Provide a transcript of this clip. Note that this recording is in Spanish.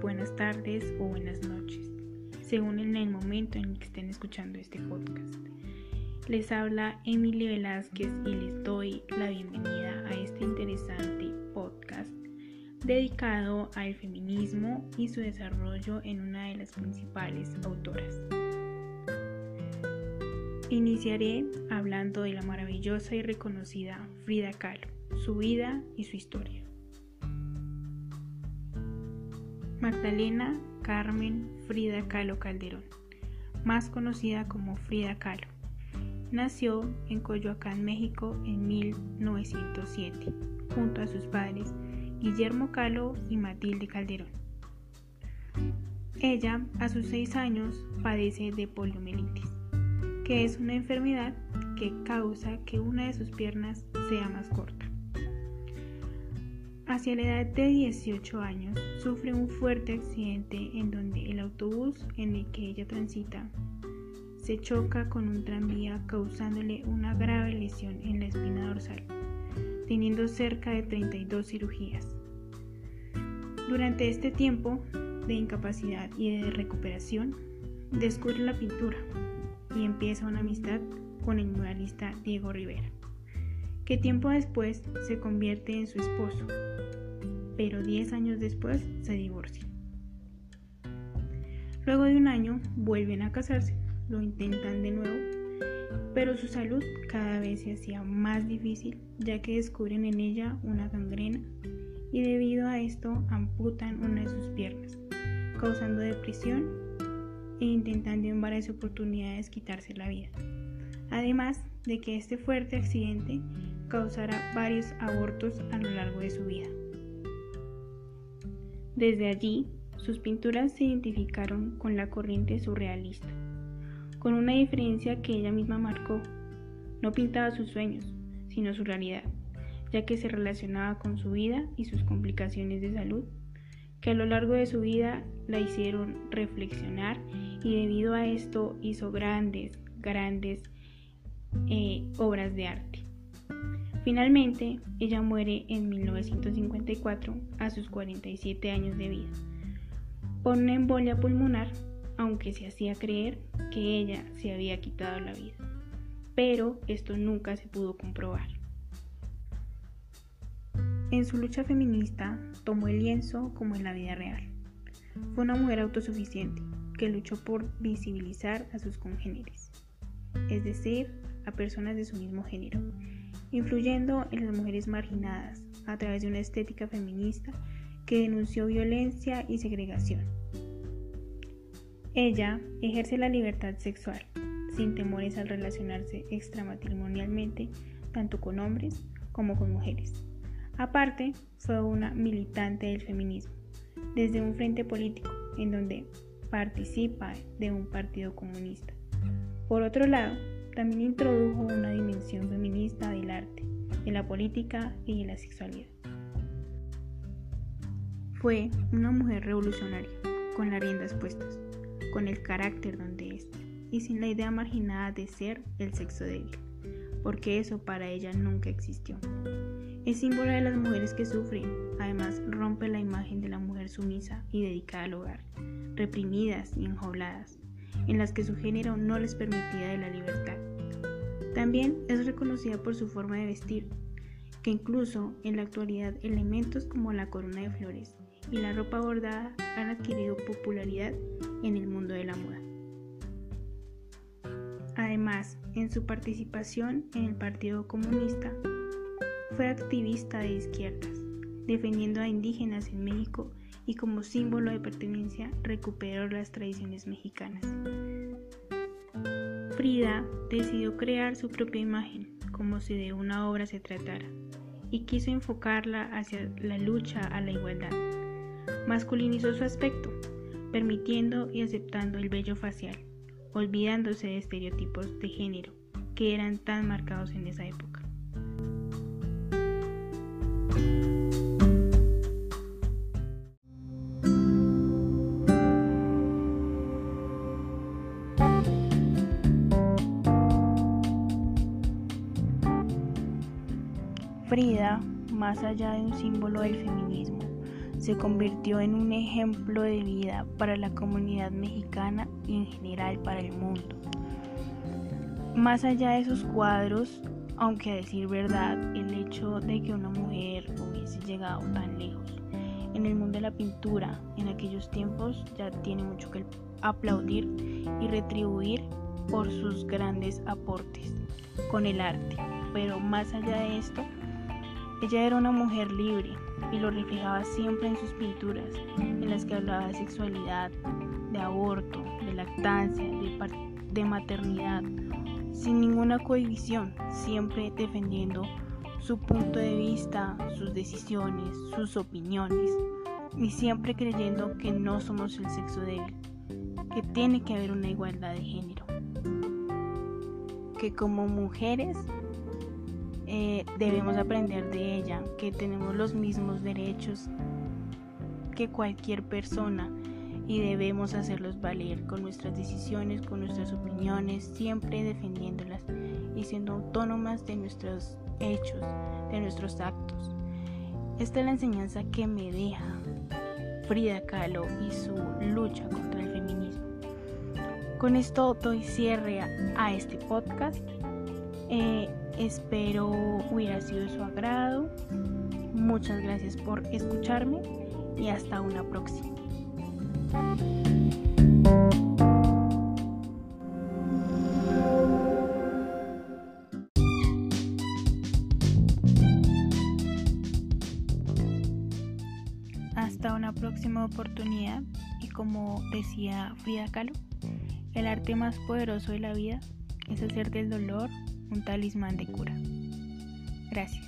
buenas tardes o buenas noches, según en el momento en que estén escuchando este podcast. Les habla Emily Velázquez y les doy la bienvenida a este interesante podcast dedicado al feminismo y su desarrollo en una de las principales autoras. Iniciaré hablando de la maravillosa y reconocida Frida Kahlo, su vida y su historia. Magdalena Carmen Frida Kahlo Calderón, más conocida como Frida Kahlo, nació en Coyoacán, México en 1907, junto a sus padres Guillermo Kahlo y Matilde Calderón. Ella, a sus seis años, padece de poliomielitis, que es una enfermedad que causa que una de sus piernas sea más corta. Hacia la edad de 18 años, sufre un fuerte accidente en donde el autobús en el que ella transita se choca con un tranvía causándole una grave lesión en la espina dorsal, teniendo cerca de 32 cirugías. Durante este tiempo de incapacidad y de recuperación, descubre la pintura y empieza una amistad con el muralista Diego Rivera que tiempo después se convierte en su esposo, pero 10 años después se divorcia. Luego de un año vuelven a casarse, lo intentan de nuevo, pero su salud cada vez se hacía más difícil ya que descubren en ella una gangrena y debido a esto amputan una de sus piernas, causando depresión e intentando en varias oportunidades quitarse la vida. Además de que este fuerte accidente causará varios abortos a lo largo de su vida. Desde allí, sus pinturas se identificaron con la corriente surrealista, con una diferencia que ella misma marcó. No pintaba sus sueños, sino su realidad, ya que se relacionaba con su vida y sus complicaciones de salud, que a lo largo de su vida la hicieron reflexionar y debido a esto hizo grandes, grandes eh, obras de arte. Finalmente, ella muere en 1954 a sus 47 años de vida por una embolia pulmonar, aunque se hacía creer que ella se había quitado la vida. Pero esto nunca se pudo comprobar. En su lucha feminista tomó el lienzo como en la vida real. Fue una mujer autosuficiente que luchó por visibilizar a sus congéneres, es decir, a personas de su mismo género, influyendo en las mujeres marginadas a través de una estética feminista que denunció violencia y segregación. Ella ejerce la libertad sexual, sin temores al relacionarse extramatrimonialmente tanto con hombres como con mujeres. Aparte, fue una militante del feminismo, desde un frente político en donde participa de un partido comunista. Por otro lado, también introdujo una dimensión feminista del arte, de la política y de la sexualidad. Fue una mujer revolucionaria, con las riendas puestas, con el carácter donde es, y sin la idea marginada de ser el sexo débil, porque eso para ella nunca existió. Es símbolo de las mujeres que sufren, además rompe la imagen de la mujer sumisa y dedicada al hogar, reprimidas y enjauladas, en las que su género no les permitía de la libertad. También es reconocida por su forma de vestir, que incluso en la actualidad elementos como la corona de flores y la ropa bordada han adquirido popularidad en el mundo de la moda. Además, en su participación en el Partido Comunista, fue activista de izquierdas, defendiendo a indígenas en México y como símbolo de pertenencia recuperó las tradiciones mexicanas. Frida decidió crear su propia imagen, como si de una obra se tratara, y quiso enfocarla hacia la lucha a la igualdad. Masculinizó su aspecto, permitiendo y aceptando el vello facial, olvidándose de estereotipos de género que eran tan marcados en esa época. Frida, más allá de un símbolo del feminismo, se convirtió en un ejemplo de vida para la comunidad mexicana y en general para el mundo. Más allá de esos cuadros, aunque a decir verdad, el hecho de que una mujer hubiese llegado tan lejos en el mundo de la pintura en aquellos tiempos ya tiene mucho que aplaudir y retribuir por sus grandes aportes con el arte. Pero más allá de esto, ella era una mujer libre y lo reflejaba siempre en sus pinturas, en las que hablaba de sexualidad, de aborto, de lactancia, de, maternidad, sin ninguna cohibición, siempre defendiendo su punto de vista, sus decisiones, sus opiniones y siempre creyendo que no somos el sexo débil, que tiene que haber una igualdad de género, que como mujeres eh, debemos aprender de ella, que tenemos los mismos derechos que cualquier persona y debemos hacerlos valer con nuestras decisiones, con nuestras opiniones, siempre defendiéndolas y siendo autónomas de nuestros hechos, de nuestros actos. Esta es la enseñanza que me deja Frida Kahlo y su lucha contra el feminismo. Con esto doy cierre a, este podcast. Eh, espero hubiera sido de su agrado. Muchas gracias por escucharme y hasta una próxima. Hasta una próxima oportunidad y como decía Frida Kahlo, el arte más poderoso de la vida es hacer del dolor un talismán de cura. Gracias.